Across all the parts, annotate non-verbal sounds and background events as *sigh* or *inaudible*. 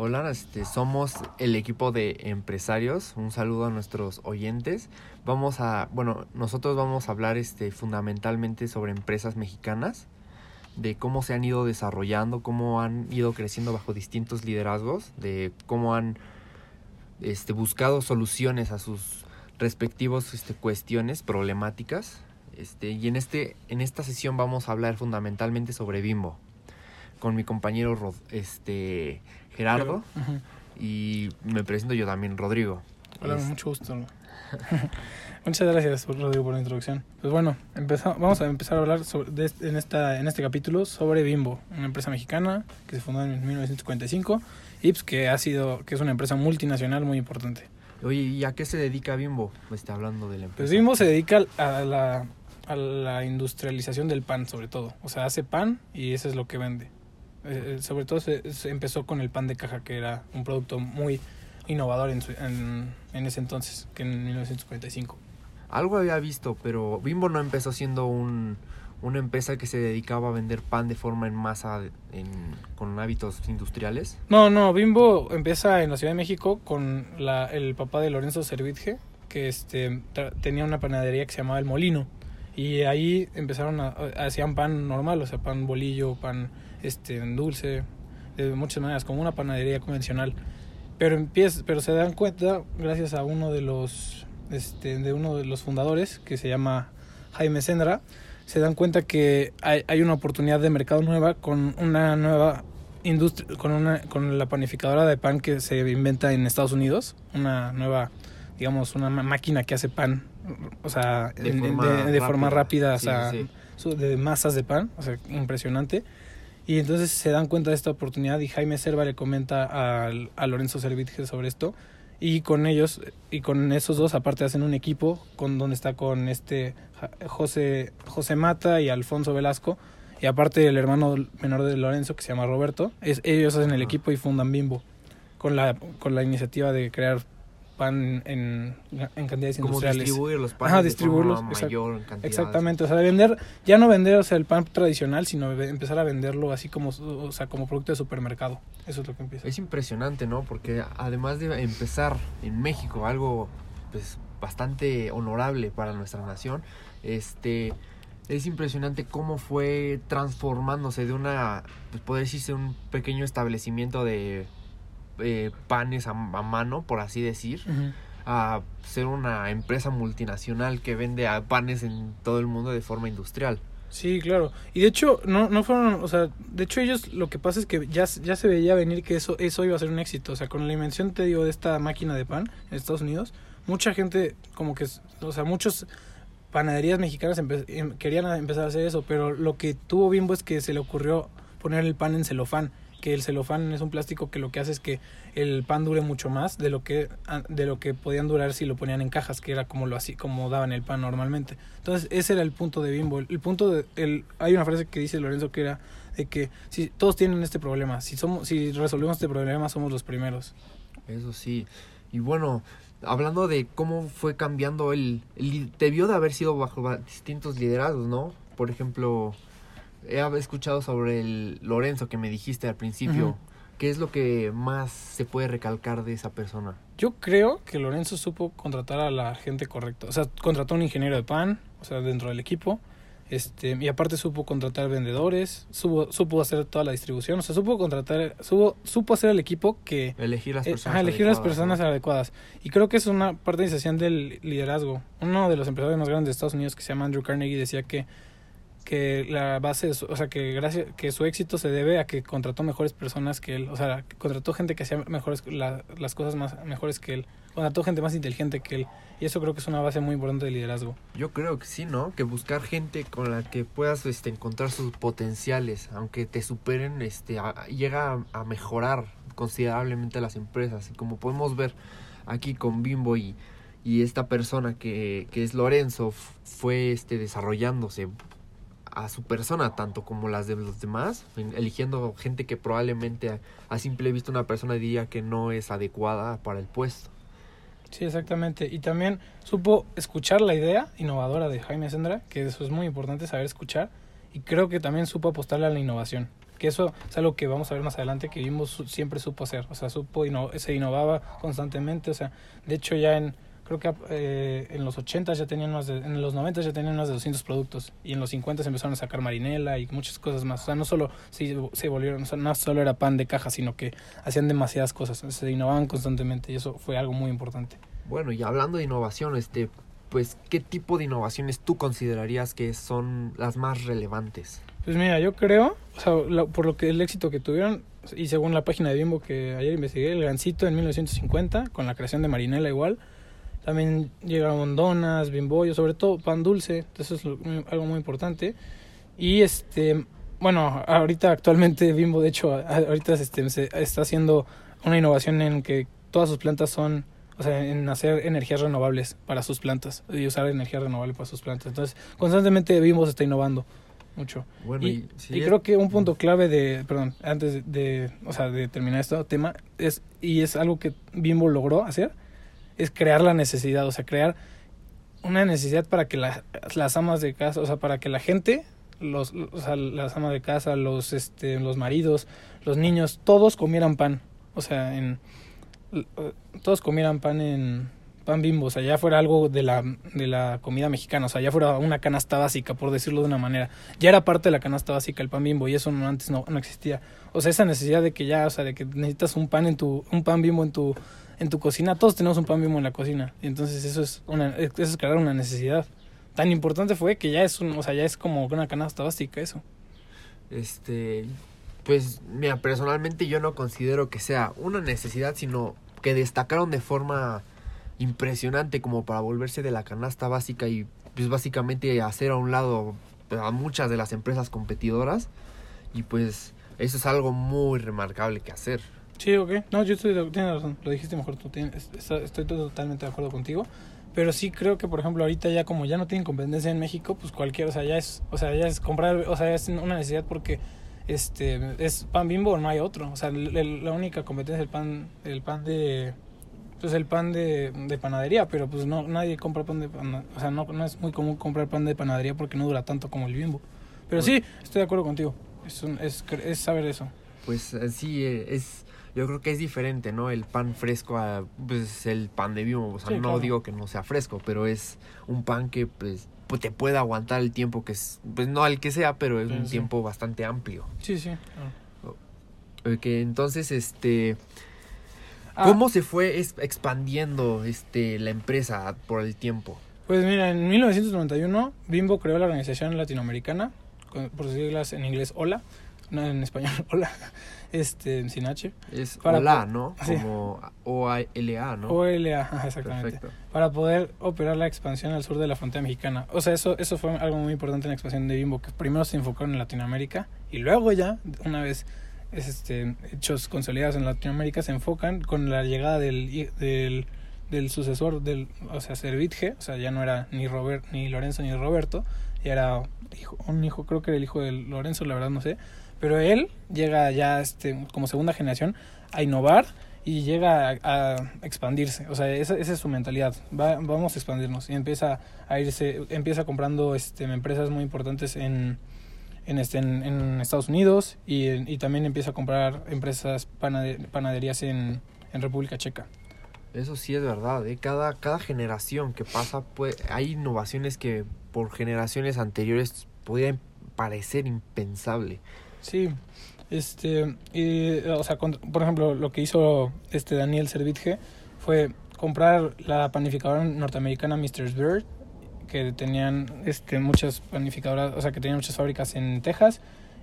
Hola, este, somos el equipo de empresarios. Un saludo a nuestros oyentes. Vamos a, bueno, nosotros vamos a hablar este, fundamentalmente sobre empresas mexicanas, de cómo se han ido desarrollando, cómo han ido creciendo bajo distintos liderazgos, de cómo han este, buscado soluciones a sus respectivos este, cuestiones, problemáticas. Este, y en, este, en esta sesión vamos a hablar fundamentalmente sobre Bimbo, con mi compañero Rod, este, Gerardo y me presento yo también, Rodrigo. Hola, Es- mucho gusto. *laughs* Muchas gracias, Rodrigo, por la introducción. Pues bueno, empeza- vamos a empezar a hablar sobre, de en, esta, en este capítulo sobre Bimbo, una empresa mexicana que se fundó en 1955 y pues, que ha sido, que es una empresa multinacional muy importante. Oye, ¿y a qué se dedica Bimbo? Me está hablando de la empresa. Pues Bimbo se dedica a la, a la industrialización del pan, sobre todo. O sea, hace pan y eso es lo que vende. Eh, eh, sobre todo se, se empezó con el pan de caja, que era un producto muy innovador en, su- en, en ese entonces, que en 1945. Algo había visto, pero Bimbo no empezó siendo un, una empresa que se dedicaba a vender pan de forma en masa en, con hábitos industriales. No, no, Bimbo empieza en la Ciudad de México con la, el papá de Lorenzo Servitje, que este, tenía una panadería que se llamaba El Molino. Y ahí empezaron a, hacían pan normal, o sea, pan bolillo, pan este, en dulce, de muchas maneras, como una panadería convencional. Pero empieza, pero se dan cuenta, gracias a uno de los, este, de uno de los fundadores, que se llama Jaime Sendra, se dan cuenta que hay, hay una oportunidad de mercado nueva con una nueva industria, con una, con la panificadora de pan que se inventa en Estados Unidos, una nueva, digamos, una máquina que hace pan, o sea, De en- forma de, de forma rápida, o Sí, sea, sí, de masas de pan, o sea, impresionante. Y entonces se dan cuenta de esta oportunidad y Jaime Serva le comenta al- a, Lorenzo Servitje sobre esto. Y con ellos, y con esos dos, aparte hacen un equipo con donde está con este José, José Mata y Alfonso Velasco. Y aparte el hermano menor de Lorenzo, que se llama Roberto, es, ellos hacen el equipo y fundan Bimbo. Con la, con la iniciativa de crear pan en, en cantidades Como industriales. distribuir los panes Ajá, de distribuirlos, forma mayor. Exactamente, o sea, de vender, ya no vender, o sea, el pan tradicional, sino empezar a venderlo así como, o sea, como producto de supermercado. Eso es lo que empieza. Es impresionante, ¿no? Porque además de empezar en México, algo pues bastante honorable para nuestra nación, este es impresionante cómo fue transformándose de una, pues poder decirse un pequeño establecimiento de eh, panes a, a mano, por así decir, a ser una empresa multinacional que vende a panes en todo el mundo de forma industrial. Sí, claro. Y de hecho, no, no fueron, o sea, de hecho ellos lo que pasa es que ya, ya se veía venir que eso, eso iba a ser un éxito. O sea, con la invención, te digo, de esta máquina de pan en Estados Unidos, mucha gente, como que, o sea, muchos panaderías mexicanas empe- em- querían empezar a hacer eso, pero lo que tuvo Bimbo es que se le ocurrió poner el pan en celofán, que el celofán es un plástico que lo que hace es que el pan dure mucho más de lo que a- de lo que podían durar si lo ponían en cajas, que era como lo así como daban el pan normalmente. Entonces, ese era el punto de Bimbo. El, punto de el hay una frase que dice Lorenzo que era de que si todos tienen este problema, si somos si resolvemos este problema somos los primeros. Eso sí. Y bueno, hablando de cómo fue cambiando el, el debió de haber sido bajo distintos liderazgos, ¿no? Por ejemplo, he escuchado sobre el Lorenzo que me dijiste al principio. ¿Qué es lo que más se puede recalcar de esa persona? Yo creo que Lorenzo supo contratar a la gente correcta. O sea, contrató a un ingeniero de pan, o sea, dentro del equipo. Este, y aparte supo contratar vendedores, supo, supo hacer toda la distribución, o sea, supo contratar, supo, supo hacer el equipo que Elegir las Eh, personas. ajá, elegir las personas ¿no? adecuadas. Y creo que es una parte esencial del liderazgo. Uno de los empresarios más grandes de Estados Unidos, que se llama Andrew Carnegie, decía que, que la base, o sea, que gracias, que su éxito se debe a que contrató mejores personas que él. O sea, que contrató gente que hacía mejores, la- las cosas más mejores que él. Contrató gente más inteligente que él. Y eso creo que es una base muy importante de liderazgo. Yo creo que sí, ¿no? Que buscar gente con la que puedas este, encontrar sus potenciales, aunque te superen, este, llega a, a mejorar considerablemente las empresas. Y como podemos ver aquí con Bimbo y, y esta persona que, que es Lorenzo, fue este, desarrollándose a su persona, tanto como las de los demás, en- eligiendo gente que probablemente a, simple vista una persona diría que no es adecuada para el puesto. Sí, exactamente. Y también supo escuchar la idea innovadora de Jaime Sendra, que eso es muy importante, saber escuchar. Y creo que también supo apostarle a la innovación. Que eso es algo que vamos a ver más adelante, que Bimbo su- siempre supo hacer. O sea, supo, se innovaba constantemente. O sea, de hecho ya en, creo que eh, en los 80 ya tenían más de, en los 90 ya tenían más de 200 productos. Y en los 50 se empezaron a sacar marinela y muchas cosas más. O sea, no solo se, se volvieron, o sea, no solo era pan de caja, sino que hacían demasiadas cosas. Se innovaban constantemente y eso fue algo muy importante. Bueno, y hablando de innovación, este, pues, ¿qué tipo de innovaciones tú considerarías que son las más relevantes? Pues mira, yo creo, o sea, la- por lo que el éxito que tuvieron, y según la página de Bimbo que ayer investigué, el Gancito en 1950, con la creación de Marinela igual, también llegaron donas, bimbollo, sobre todo pan dulce, eso es algo muy importante. Y este, bueno, ahorita actualmente Bimbo, de hecho, ahorita este, se está haciendo una innovación en que todas sus plantas son, o sea, en hacer energías renovables para sus plantas y usar energía renovable para sus plantas. Entonces, constantemente Bimbo se está innovando mucho. Bueno, Y, y, sí y es- creo que un punto clave de, perdón, antes de, de, o sea, de terminar este tema, es, y es algo que Bimbo logró hacer, es crear la necesidad, o sea, crear una necesidad para que la- las amas de casa, o sea, para que la gente, los, o sea, las amas de casa, los, este, los maridos, los niños, todos comieran pan, o sea, en, todos comieran pan en pan bimbo, o sea, ya fuera algo de la, de la comida mexicana, o sea, ya fuera una canasta básica, por decirlo de una manera. Ya era parte de la canasta básica el pan bimbo y eso no, antes no, no existía. O sea, esa necesidad de que ya, o sea, de que necesitas un pan en tu, un pan bimbo en tu, en tu cocina, todos tenemos un pan bimbo en la cocina. Y entonces eso es una, eso es crear una necesidad. Tan importante fue que ya es un, o sea, ya es como una canasta básica eso. Este, pues, mira, personalmente yo no considero que sea una necesidad, sino que destacaron de forma impresionante como para volverse de la canasta básica y pues básicamente hacer a un lado a muchas de las empresas competidoras y pues eso es algo muy remarcable que hacer. Sí, ok. No, yo estoy, de- tienes razón, lo dijiste mejor tú, tienes- estoy totalmente de acuerdo contigo. Pero sí creo que, por ejemplo, ahorita ya como ya no tienen competencia en México, pues cualquier, o sea, ya es, o sea, ya es comprar, o sea, es una necesidad porque este es pan bimbo no hay otro. O sea, el- el- la única competencia es el pan, el pan de, pues el pan de, de panadería, pero pues no, nadie compra pan de panadería, o sea, no, no es muy común comprar pan de panadería porque no dura tanto como el bimbo. Pero sí, estoy de acuerdo contigo, es, un- es, es saber eso. Pues eh, sí, eh, es, yo creo que es diferente, ¿no? El pan fresco a pues, el pan de Bimbo. O sea, Sí, no claro. digo que no sea fresco, pero es un pan que pues, pues, te puede aguantar el tiempo que es, pues no al que sea, pero es Sí, un sí. tiempo bastante amplio. Sí, sí. claro. Que entonces, este, Ah, ¿cómo se fue expandiendo este la empresa por el tiempo? Pues mira, en 1991 Bimbo creó la organización latinoamericana, con- por sus siglas en inglés OLA, no en español *laughs* OLA, este, sin H, Es Para OLA, ¿no? sí. Como O-A-L-A, ¿no? OLA, exactamente, Perfecto. para poder operar la expansión al sur de la frontera mexicana. O sea, eso, eso fue algo muy importante en la expansión de Bimbo, que primero se enfocaron en Latinoamérica y luego ya, una vez este, hechos consolidados en Latinoamérica, se enfocan con la llegada del, del, del sucesor del, o sea, Servitje, o sea, ya no era ni Robert, ni Lorenzo ni Roberto, ya era hijo, un hijo, creo que era el hijo de Lorenzo, la verdad no sé, pero él llega ya este, como segunda generación a innovar y llega a, a expandirse, o sea, esa, esa es su mentalidad, Va- vamos a expandirnos y empieza a irse, empieza comprando este, empresas muy importantes en, en, este, en, en Estados Unidos y, y también empieza a comprar empresas panade- panaderías en, en República Checa. Eso sí es verdad, ¿eh? cada, cada generación que pasa, pues, hay innovaciones que por generaciones anteriores podrían parecer impensable. Sí, este, y, o sea, con- por ejemplo, lo que hizo este Daniel Servitje fue comprar la panificadora norteamericana Mr. Bird, que tenían este, muchas panificadoras, o sea, que tenían muchas fábricas en Texas,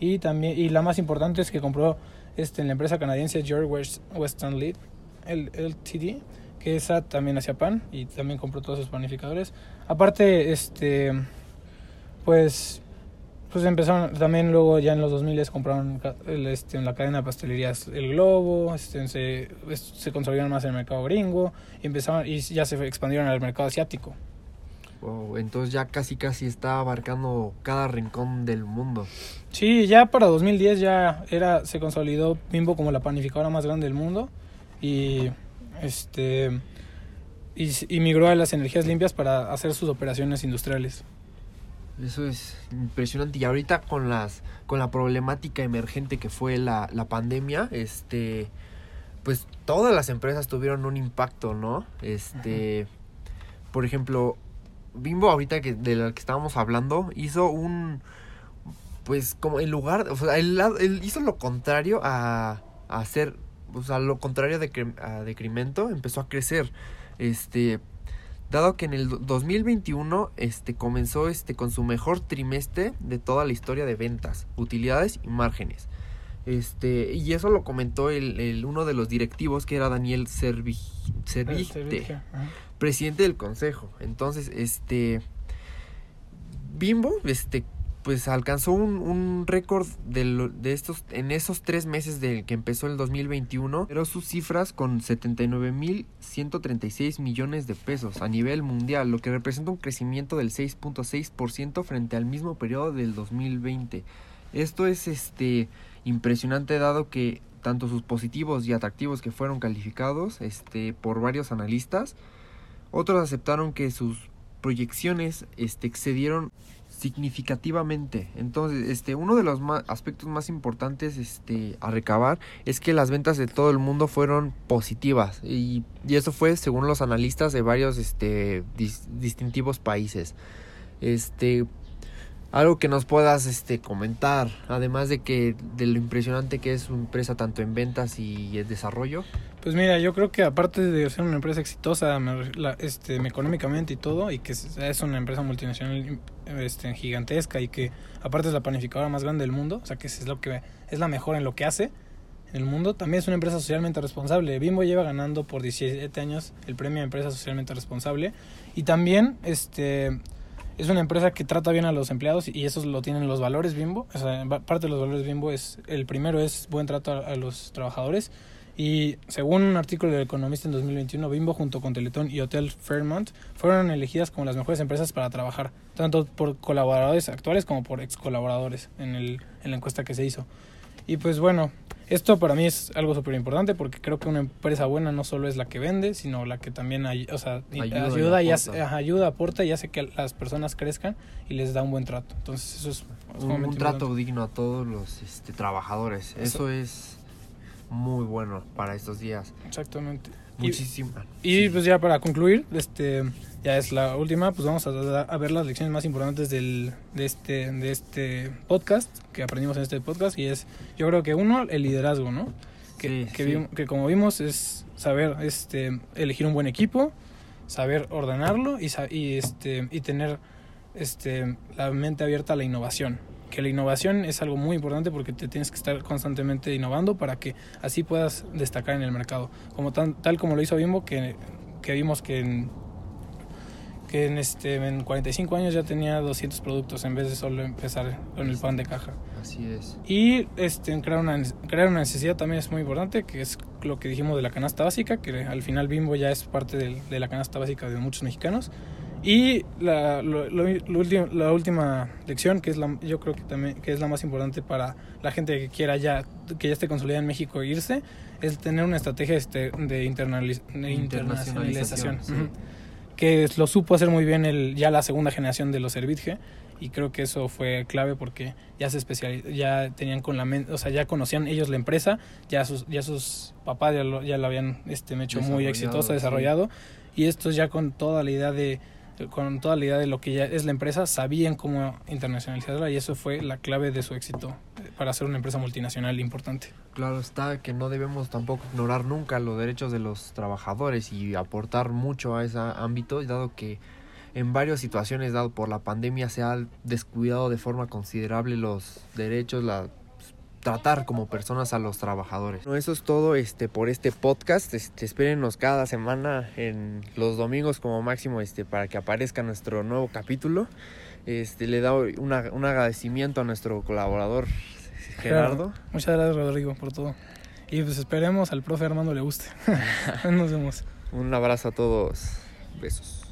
y también, y la más importante es que compró este, la empresa canadiense George West, Western Lead, el LTD, que esa también hacía pan, y también compró todos sus panificadores. Aparte, este, pues pues empezaron también luego ya en los 2000 compraron este, en la cadena de pastelerías El Globo, este, se, se consolidaron más en el mercado gringo y empezaron y ya se expandieron al mercado asiático. Wow, entonces ya casi casi está abarcando cada rincón del mundo. Sí, ya para 2010 ya era se consolidó Bimbo como la panificadora más grande del mundo y este y, y migró a las energías limpias para hacer sus operaciones industriales. Eso es impresionante. Y ahorita con las con la problemática emergente que fue la, la pandemia, este pues todas las empresas tuvieron un impacto, ¿no? Este por ejemplo, Bimbo ahorita que de la que estábamos hablando hizo un pues como en lugar, o sea, él, hizo lo contrario a, a hacer, o sea, lo contrario de a decremento, empezó a crecer. Este, dado que en el 2021 este comenzó este con su mejor trimestre de toda la historia de ventas, utilidades y márgenes. Este, y eso lo comentó el, el uno de los directivos que era Daniel Servigte, presidente del consejo. Entonces, este Bimbo este pues alcanzó un, un récord de, de, estos en esos tres meses de que empezó el 2021 pero sus cifras con 79.136 millones de pesos a nivel mundial lo que representa un crecimiento del 6.6% frente al mismo periodo del 2020 esto es este impresionante dado que tanto sus positivos y atractivos que fueron calificados este por varios analistas otros aceptaron que sus proyecciones este excedieron significativamente. Entonces, este, uno de los aspectos más importantes este, a recabar es que las ventas de todo el mundo fueron positivas y, y eso fue según los analistas de varios este, distintivos países. Este, algo que nos puedas este, comentar, además de que de lo impresionante que es su empresa tanto en ventas y en desarrollo. Pues mira, yo creo que aparte de ser una empresa exitosa este, económicamente y todo, y que es una empresa multinacional este, gigantesca y que aparte es la panificadora más grande del mundo, o sea que es lo que es la mejor en lo que hace en el mundo, también es una empresa socialmente responsable. Bimbo lleva ganando por 17 años el premio de empresa socialmente responsable y también este es una empresa que trata bien a los empleados y eso lo tienen los valores Bimbo. O sea, parte de los valores Bimbo es el primero es buen trato a los trabajadores y según un artículo del Economista en 2021, Bimbo junto con Teletón y Hotel Fairmont fueron elegidas como las mejores empresas para trabajar, tanto por colaboradores actuales como por ex colaboradores en, el, en la encuesta que se hizo. Y pues bueno, esto para mí es algo súper importante porque creo que una empresa buena no solo es la que vende, sino la que también o sea, ayuda, y, ayuda, aporta y hace que las personas crezcan y les da un buen trato. Entonces eso es... un, trato digno a todos los este, trabajadores. eso es muy bueno para estos días. Exactamente. Muchísimo. Y, pues ya para concluir, este ya es la última, pues vamos a, a, ver las lecciones más importantes del, de, este, de este podcast, que aprendimos en este podcast, y es, yo creo que uno, el liderazgo, ¿no? Que, que, que como vimos es saber este, elegir un buen equipo, saber ordenarlo y, y, este, y tener este, la mente abierta a la innovación que la innovación es algo muy importante porque te tienes que estar constantemente innovando para que así puedas destacar en el mercado. Como tan, tal como lo hizo Bimbo, que, que vimos que en, que en, este, en 45 años ya tenía 200 productos en vez de solo empezar con el pan de caja. Así es. Y este, crear, una, crear una necesidad también es muy importante, que es lo que dijimos de la canasta básica, que al final Bimbo ya es parte de, de la canasta básica de muchos mexicanos. Y la, lo, la última lección, que es la, yo creo que también que es la más importante para la gente que quiera ya, que ya esté consolidada en México e irse, es tener una estrategia este, de, internacionalización. Que lo supo hacer muy bien el, ya la segunda generación de los Servitge y creo que eso fue clave porque ya se especializ ya tenían con la o sea, ya conocían ellos la empresa, ya sus, ya sus papás ya lo, ya habían este, hecho muy exitosa, desarrollado, y estos ya con toda la idea de con toda la idea de lo que ya es la empresa, sabían cómo internacionalizarla y eso fue la clave de su éxito para ser una empresa multinacional importante. Claro está que no debemos tampoco ignorar nunca los derechos de los trabajadores y aportar mucho a ese ámbito, dado que en varias situaciones, dado por la pandemia, se ha descuidado de forma considerable los derechos, la tratar como personas a los trabajadores. Bueno, eso es todo este por este podcast. Este, espérenos cada semana en los domingos como máximo este para que aparezca nuestro nuevo capítulo. Este le doy un agradecimiento a nuestro colaborador Gerardo. Muchas gracias Rodrigo por todo. Y pues esperemos al profe Armando le guste. *laughs* Nos vemos. Un abrazo a todos. Besos.